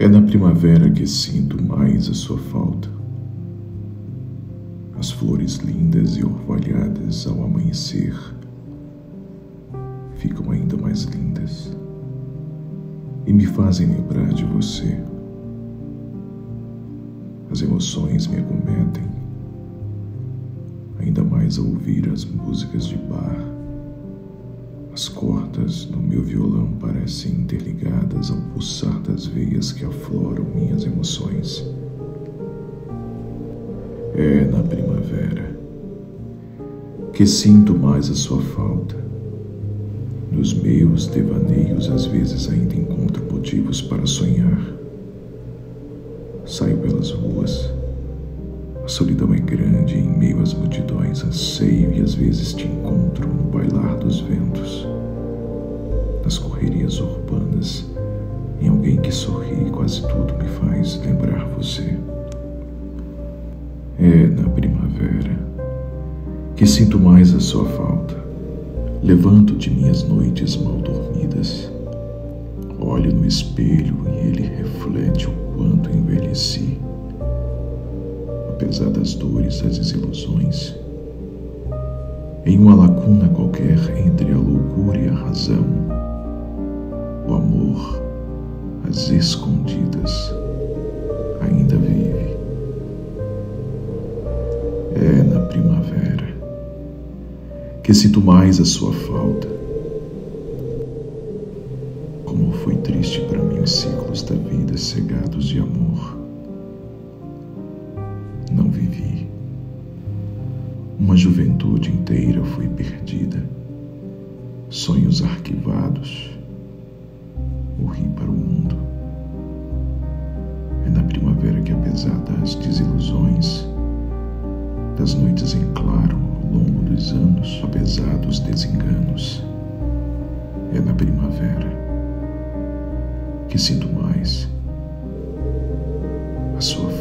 É na primavera que sinto mais a sua falta. As flores lindas e orvalhadas ao amanhecer ficam ainda mais lindas e me fazem lembrar de você. As emoções me acometem, ainda mais ao ouvir as músicas de bar. As cordas do meu violão parecem interligadas ao pulsar das veias que afloram minhas emoções. É na primavera que sinto mais a sua falta. Nos meus devaneios, às vezes ainda encontro motivos para sonhar. Saio pelas ruas. A solidão é grande em meio às multidões. Anseio e às vezes te encontro correrias urbanas, em alguém que sorri e quase tudo me faz lembrar você. É na primavera que sinto mais a sua falta. Levanto de minhas noites mal dormidas, olho no espelho e ele reflete o quanto envelheci. Apesar das dores, das desilusões, em uma lacuna qualquer entre a loucura e a razão, as escondidas, ainda vive. É na primavera que sinto mais a sua falta. Como foi triste para mim os ciclos da vida cegados de amor. Não vivi. Uma juventude inteira foi perdida. Sonhos arquivados. Morri para o mundo. Apesar das desilusões, das noites em claro ao longo dos anos, apesar dos desenganos. É na primavera que sinto mais a sua.